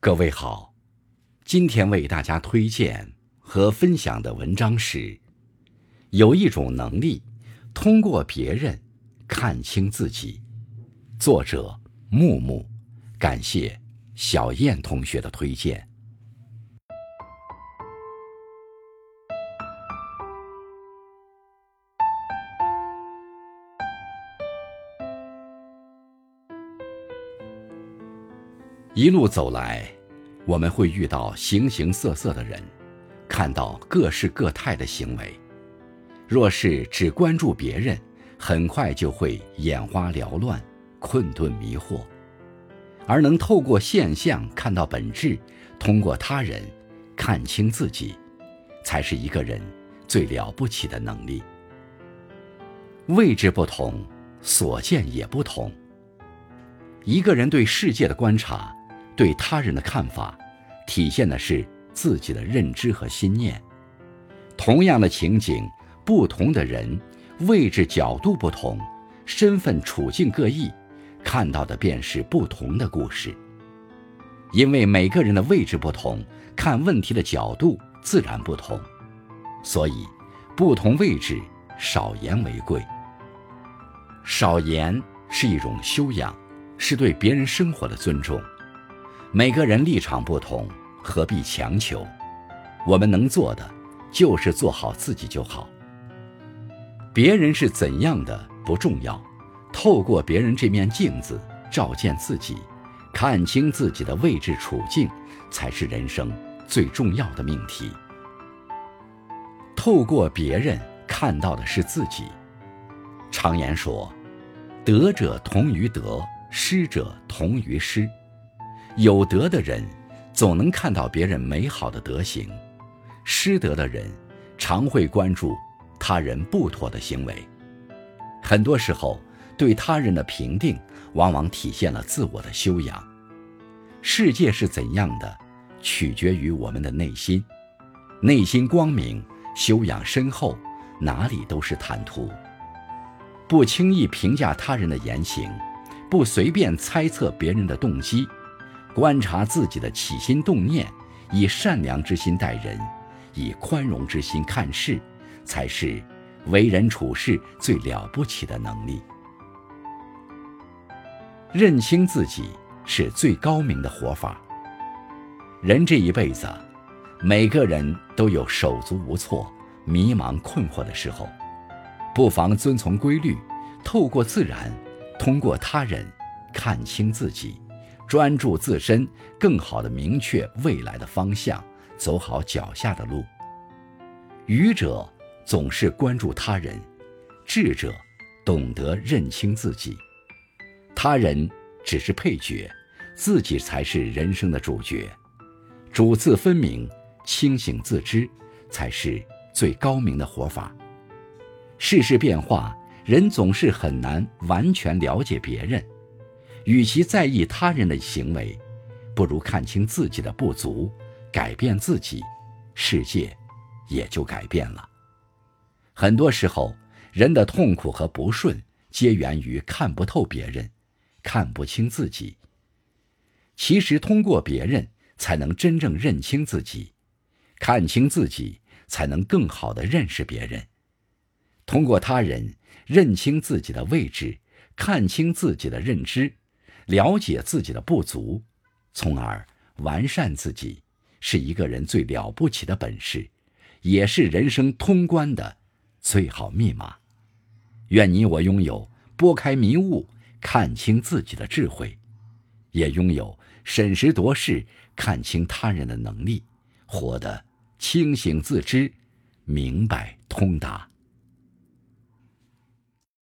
各位好，今天为大家推荐和分享的文章是：有一种能力，通过别人看清自己。作者木木，感谢小燕同学的推荐。一路走来，我们会遇到形形色色的人，看到各式各态的行为。若是只关注别人，很快就会眼花缭乱、困顿迷惑；而能透过现象看到本质，通过他人看清自己，才是一个人最了不起的能力。位置不同，所见也不同。一个人对世界的观察。对他人的看法，体现的是自己的认知和心念。同样的情景，不同的人，位置角度不同，身份处境各异，看到的便是不同的故事。因为每个人的位置不同，看问题的角度自然不同，所以不同位置少言为贵。少言是一种修养，是对别人生活的尊重。每个人立场不同，何必强求？我们能做的，就是做好自己就好。别人是怎样的不重要，透过别人这面镜子照见自己，看清自己的位置处境，才是人生最重要的命题。透过别人看到的是自己。常言说：“德者同于德，失者同于失。”有德的人，总能看到别人美好的德行；失德的人，常会关注他人不妥的行为。很多时候，对他人的评定，往往体现了自我的修养。世界是怎样的，取决于我们的内心。内心光明，修养深厚，哪里都是坦途。不轻易评价他人的言行，不随便猜测别人的动机。观察自己的起心动念，以善良之心待人，以宽容之心看事，才是为人处事最了不起的能力。认清自己是最高明的活法。人这一辈子，每个人都有手足无措、迷茫困惑的时候，不妨遵从规律，透过自然，通过他人，看清自己。专注自身，更好的明确未来的方向，走好脚下的路。愚者总是关注他人，智者懂得认清自己。他人只是配角，自己才是人生的主角。主次分明，清醒自知，才是最高明的活法。世事变化，人总是很难完全了解别人。与其在意他人的行为，不如看清自己的不足，改变自己，世界也就改变了。很多时候，人的痛苦和不顺，皆源于看不透别人，看不清自己。其实，通过别人，才能真正认清自己；看清自己，才能更好的认识别人。通过他人，认清自己的位置，看清自己的认知。了解自己的不足，从而完善自己，是一个人最了不起的本事，也是人生通关的最好密码。愿你我拥有拨开迷雾、看清自己的智慧，也拥有审时度势、看清他人的能力，活得清醒自知、明白通达。